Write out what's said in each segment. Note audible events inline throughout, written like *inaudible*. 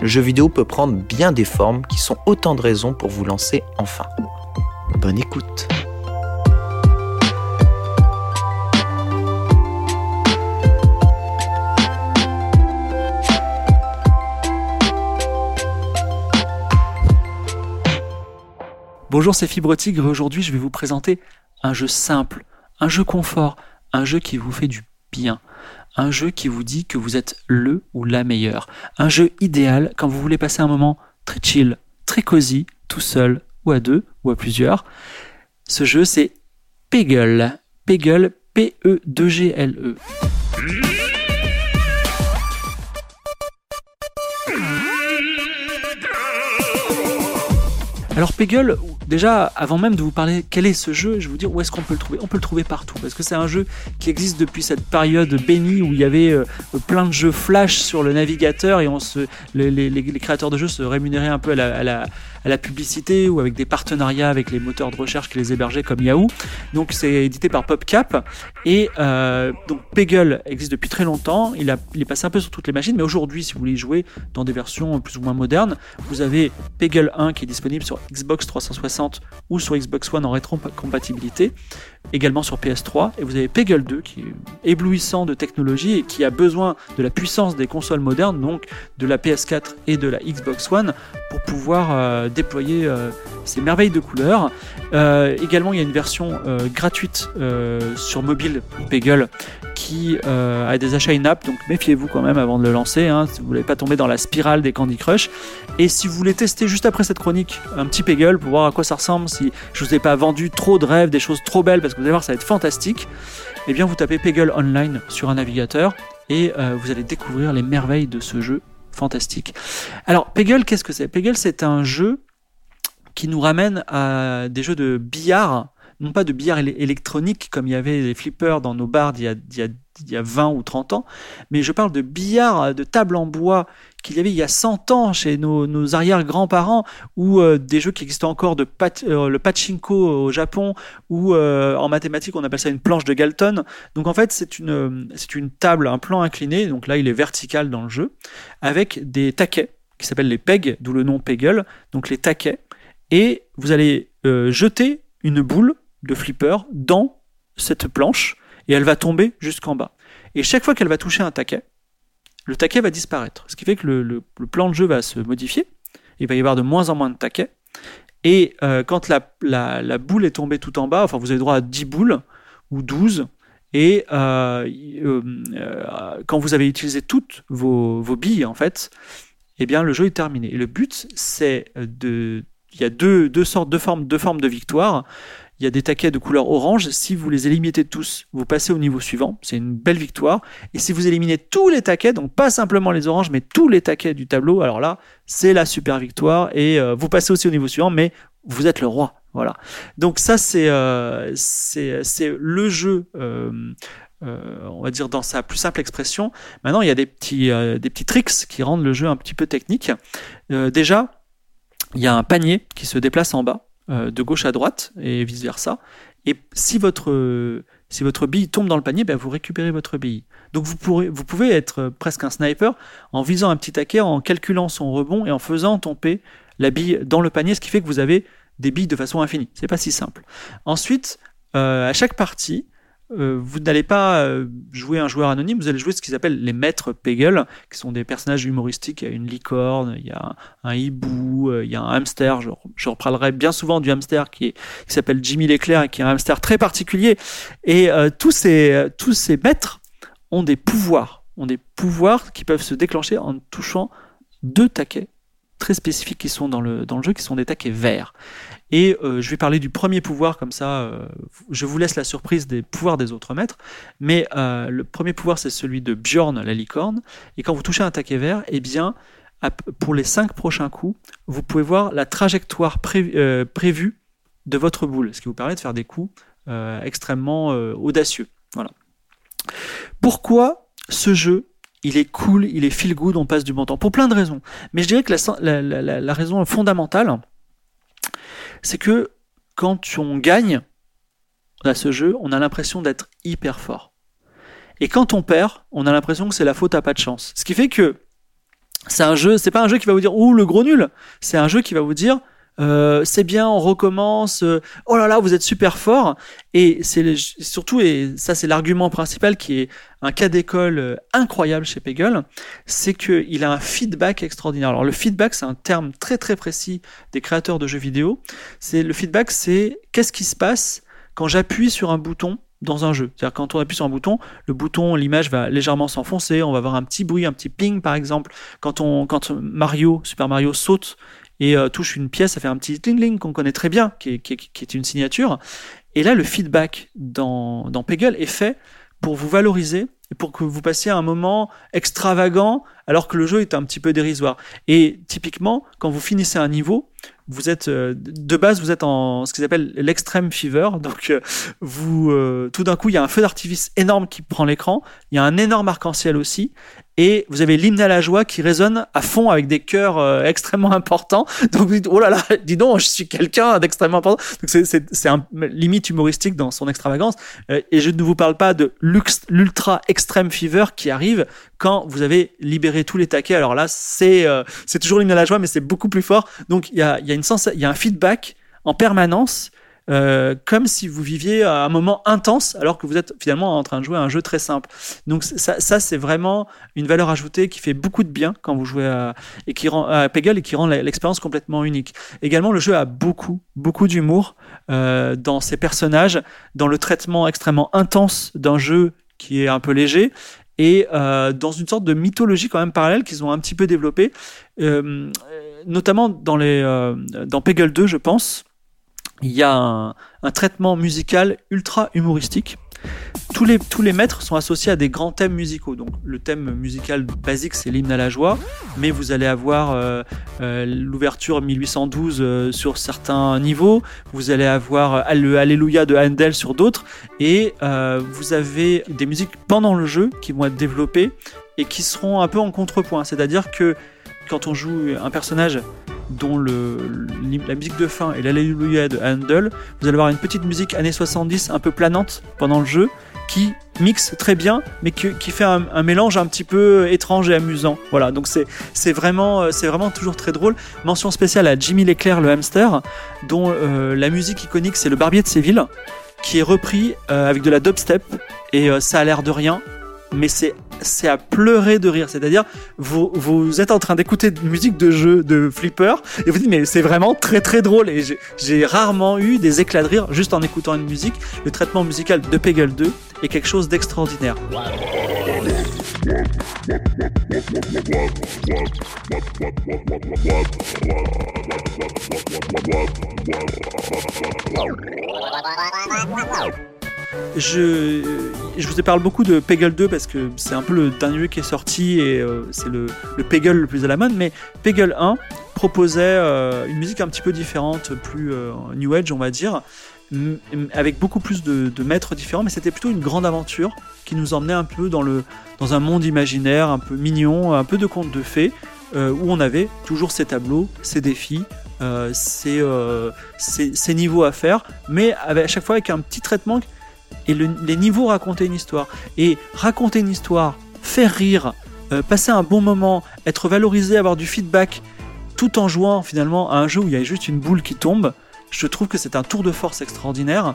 le jeu vidéo peut prendre bien des formes qui sont autant de raisons pour vous lancer enfin. Bonne écoute Bonjour, c'est Fibre Tigre. Aujourd'hui, je vais vous présenter un jeu simple, un jeu confort, un jeu qui vous fait du bien, un jeu qui vous dit que vous êtes le ou la meilleure, un jeu idéal quand vous voulez passer un moment très chill, très cosy, tout seul ou à deux ou à plusieurs. Ce jeu, c'est Peggle. Peggle, P-E-2-G-L-E. Alors Peggle, déjà, avant même de vous parler quel est ce jeu, je vais vous dire où est-ce qu'on peut le trouver. On peut le trouver partout, parce que c'est un jeu qui existe depuis cette période bénie où il y avait euh, plein de jeux flash sur le navigateur et les, créateurs de jeux se rémunéraient un peu à la, publicité ou avec des partenariats avec les moteurs de recherche qui les hébergeaient comme Yahoo. Donc c'est édité par PopCap et euh, donc Peggle existe depuis très longtemps. Il, il est passé un peu sur toutes les machines, mais aujourd'hui, si vous voulez jouer dans des versions plus ou moins modernes, vous avez Peggle 1 qui est disponible sur Xbox 360 ou sur Xbox One en rétrocompatibilité, également sur PS3, et vous avez Peggle 2 qui est éblouissant de technologie et qui a besoin de la puissance des consoles modernes, donc de la PS4 et de la Xbox One, pour pouvoir euh, déployer euh, ces merveilles de couleurs. Euh, également, il y a une version gratuite sur mobile Peggle qui euh, a des achats in-app, donc méfiez-vous quand même avant de le lancer, hein, si vous voulez pas tomber dans la spirale des Candy Crush. Et si vous voulez tester juste après cette chronique un petit Peggle pour voir à quoi ça ressemble, si je vous ai pas vendu trop de rêves, des choses trop belles, parce que vous allez voir, ça va être fantastique, eh bien vous tapez Peggle Online sur un navigateur et euh, vous allez découvrir les merveilles de ce jeu fantastique. Alors Peggle, qu'est-ce que c'est? Peggle, c'est un jeu qui nous ramène à des jeux de billard, non pas de billard éle- électronique comme il y avait les flippers dans nos bars d'il y a, d'il y a- d'il y a 20 ou 30 ans, mais je parle de billard, de table en bois qu'il y avait il y a 100 ans chez nos, arrière-grands-parents, ou euh, des jeux qui existent encore, de euh, le pachinko au Japon, ou euh, en mathématiques on appelle ça une planche de Galton. Donc en fait c'est une, euh, c'est une table, un plan incliné, donc là il est vertical dans le jeu, avec des taquets qui s'appellent les pegs, d'où le nom Peggle, donc les taquets, et vous allez euh, jeter une boule de flipper dans cette planche et elle va tomber jusqu'en bas. Et chaque fois qu'elle va toucher un taquet, le taquet va disparaître. Ce qui fait que le, plan de jeu va se modifier. Il va y avoir de moins en moins de taquets. Et euh, quand la, boule est tombée tout en bas, enfin vous avez droit à 10 boules ou 12. Et euh, euh, quand vous avez utilisé toutes vos, vos billes, en fait, eh bien le jeu est terminé. Et le but, c'est de... Il y a deux, deux sortes de formes, deux formes de victoire. Il y a des taquets de couleur orange. Si vous les éliminez tous, vous passez au niveau suivant. C'est une belle victoire. Et si vous éliminez tous les taquets, donc pas simplement les oranges, mais tous les taquets du tableau, alors là, c'est la super victoire. Et euh, vous passez aussi au niveau suivant, mais vous êtes le roi. Voilà. Donc ça, c'est euh, le jeu. euh, euh, on va dire dans sa plus simple expression. Maintenant, il y a des petits, des petits tricks qui rendent le jeu un petit peu technique. Déjà, il y a un panier qui se déplace en bas, de gauche à droite et vice versa. Et si votre Si votre bille tombe dans le panier, ben vous récupérez votre bille. Donc vous, pourrez, vous pouvez être presque un sniper en visant un petit taquet, en calculant son rebond et en faisant tomber la bille dans le panier, ce qui fait que vous avez des billes de façon infinie. C'est pas si simple. Ensuite, euh, à chaque partie, euh, vous n'allez pas euh, jouer un joueur anonyme, vous allez jouer ce qu'ils appellent les maîtres Peggle, qui sont des personnages humoristiques. Il y a une licorne, il y a un, hibou, il y a un hamster. Je, je reparlerai bien souvent du hamster qui, qui s'appelle Jimmy l'éclair et qui est un hamster très particulier. Et tous ces tous ces maîtres ont des pouvoirs, ont des pouvoirs qui peuvent se déclencher en touchant deux taquets très spécifiques qui sont dans le, jeu, qui sont des taquets verts. Et euh, je vais parler du premier pouvoir, comme ça, euh, je vous laisse la surprise des pouvoirs des autres maîtres. Mais euh, le premier pouvoir, c'est celui de Bjorn, la licorne. Et quand vous touchez un taquet vert, eh bien, pour les cinq prochains coups, vous pouvez voir la trajectoire prévue de votre boule, ce qui vous permet de faire des coups extrêmement audacieux. Voilà. Pourquoi ce jeu il est cool, il est feel good, on passe du bon temps. Pour plein de raisons. Mais je dirais que la, raison fondamentale, c'est que quand on gagne à ce jeu, on a l'impression d'être hyper fort. Et quand on perd, on a l'impression que c'est la faute à pas de chance. Ce qui fait que c'est un jeu, c'est pas un jeu qui va vous dire ouh le gros nul, c'est un jeu qui va vous dire euh, c'est bien, on recommence, euh, oh là là, vous êtes super fort. Et c'est surtout, et ça c'est l'argument principal qui est un cas d'école euh, incroyable chez Peggle, c'est qu'il a un feedback extraordinaire. Alors le feedback, c'est un terme très très précis des créateurs de jeux vidéo. C'est le feedback, c'est qu'est-ce qui se passe quand j'appuie sur un bouton dans un jeu. C'est-à-dire quand on appuie sur un bouton, le bouton, l'image va légèrement s'enfoncer, on va avoir un petit bruit, un petit ping par exemple. Quand on, quand Mario, Super Mario saute et euh, touche une pièce, ça fait un petit ling qu'on connaît très bien, qui est, une signature. Et là, le feedback dans, dans Peggle est fait pour vous valoriser et pour que vous passiez un moment extravagant alors que le jeu est un petit peu dérisoire. Et typiquement, quand vous finissez un niveau, vous êtes euh, de base vous êtes en ce qu'ils appellent l'extreme fever. Donc euh, vous tout d'un coup il y a un feu d'artifice énorme qui prend l'écran. Il y a un énorme arc-en-ciel aussi et vous avez l'hymne à la joie qui résonne à fond avec des chœurs euh, extrêmement *laughs* importants. Donc vous dites, oh là là, *laughs* dis donc, je suis quelqu'un d'extrêmement important. Donc c'est un limite humoristique dans son extravagance. Euh, et je ne vous parle pas de l'ultra extreme fever qui arrive quand vous avez libéré tous les taquets. Alors là, c'est euh, c'est toujours l'hymne à la joie, mais c'est beaucoup plus fort. Donc il y a, y a sens, il y a un feedback en permanence euh, comme si vous viviez un moment intense alors que vous êtes finalement en train de jouer à un jeu très simple. Donc ça, c'est vraiment une valeur ajoutée qui fait beaucoup de bien quand vous jouez à, et qui rend, Peggle et qui rend l'expérience complètement unique. Également, le jeu a beaucoup, beaucoup d'humour euh, dans ses personnages, dans le traitement extrêmement intense d'un jeu qui est un peu léger et euh, dans une sorte de mythologie quand même parallèle qu'ils ont un petit peu développée, notamment dans les Peggle 2, je pense il y a un, traitement musical ultra humoristique. Tous les, tous maîtres sont associés à des grands thèmes musicaux. Donc le thème musical basique c'est l'hymne à la joie, mais vous allez avoir euh, euh, l'ouverture 1812 euh, sur certains niveaux, vous allez avoir le Alléluia de Handel sur d'autres, et vous avez des musiques pendant le jeu qui vont être développées et qui seront un peu en contrepoint. C'est-à-dire que quand on joue un personnage dont la musique de fin est l'Alléluia de Handel, vous allez avoir une petite musique années 70 un peu planante pendant le jeu qui mixe très bien, mais qui, fait un, mélange un petit peu étrange et amusant. Voilà, donc c'est vraiment, c'est vraiment toujours très drôle. Mention spéciale à Jimmy Leclerc, le hamster, dont euh, la musique iconique c'est le Barbier de Séville, qui est repris euh, avec de la dubstep, et euh, ça a l'air de rien, mais c'est c'est à pleurer de rire. C'est-à-dire, vous, vous êtes en train d'écouter une musique de jeu de flipper et vous dites, mais c'est vraiment très très drôle. Et j'ai rarement eu des éclats de rire juste en écoutant une musique. Le traitement musical de Peggle 2 est quelque chose d'extraordinaire. Je, je vous ai parlé beaucoup de Peggle 2 parce que c'est un peu le dernier qui est sorti et euh, c'est le, le Peggle le plus à la mode, mais Peggle 1 proposait euh, une musique un petit peu différente, plus euh, New Age on va dire, avec beaucoup plus de, de maîtres différents, mais c'était plutôt une grande aventure qui nous emmenait un peu dans, le, dans un monde imaginaire, un peu mignon, un peu de contes de fées, où on avait toujours ces tableaux, ces défis, ces, ces, niveaux à faire, mais à chaque fois avec un petit traitement et le- les niveaux racontaient une histoire. Et raconter une histoire, faire rire, euh, passer un bon moment, être valorisé, avoir du feedback, tout en jouant finalement à un jeu où il y a juste une boule qui tombe, je trouve que c'est un tour de force extraordinaire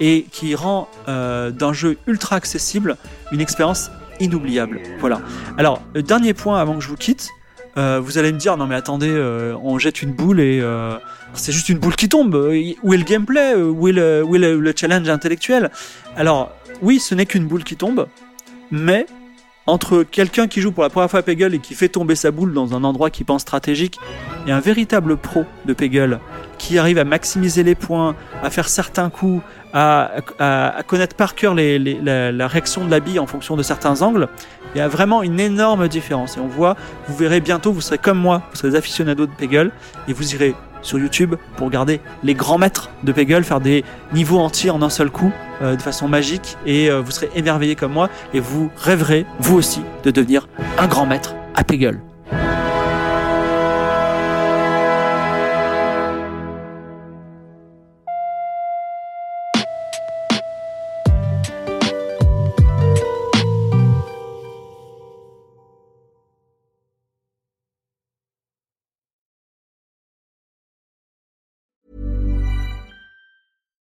et qui rend euh, d'un jeu ultra accessible une expérience inoubliable. Voilà. Alors, le dernier point avant que je vous quitte, euh, vous allez me dire non mais attendez, euh, on jette une boule et euh, c'est juste une boule qui tombe. Euh, Où est le gameplay? Où est le challenge intellectuel? Alors oui, ce n'est qu'une boule qui tombe, mais entre quelqu'un qui joue pour la première fois à Peggle et qui fait tomber sa boule dans un endroit qui pense stratégique et un véritable pro de Peggle qui arrive à maximiser les points, à faire certains coups, à, connaître par cœur la, la réaction de la bille en fonction de certains angles, il y a vraiment une énorme différence. Et on voit, vous verrez bientôt, vous serez comme moi, vous serez des aficionados de Peggle et vous irez sur YouTube pour regarder les grands maîtres de Peggle faire des niveaux entiers en un seul coup euh, de façon magique et euh, vous serez émerveillés comme moi et vous rêverez vous aussi de devenir un grand maître à Peggle.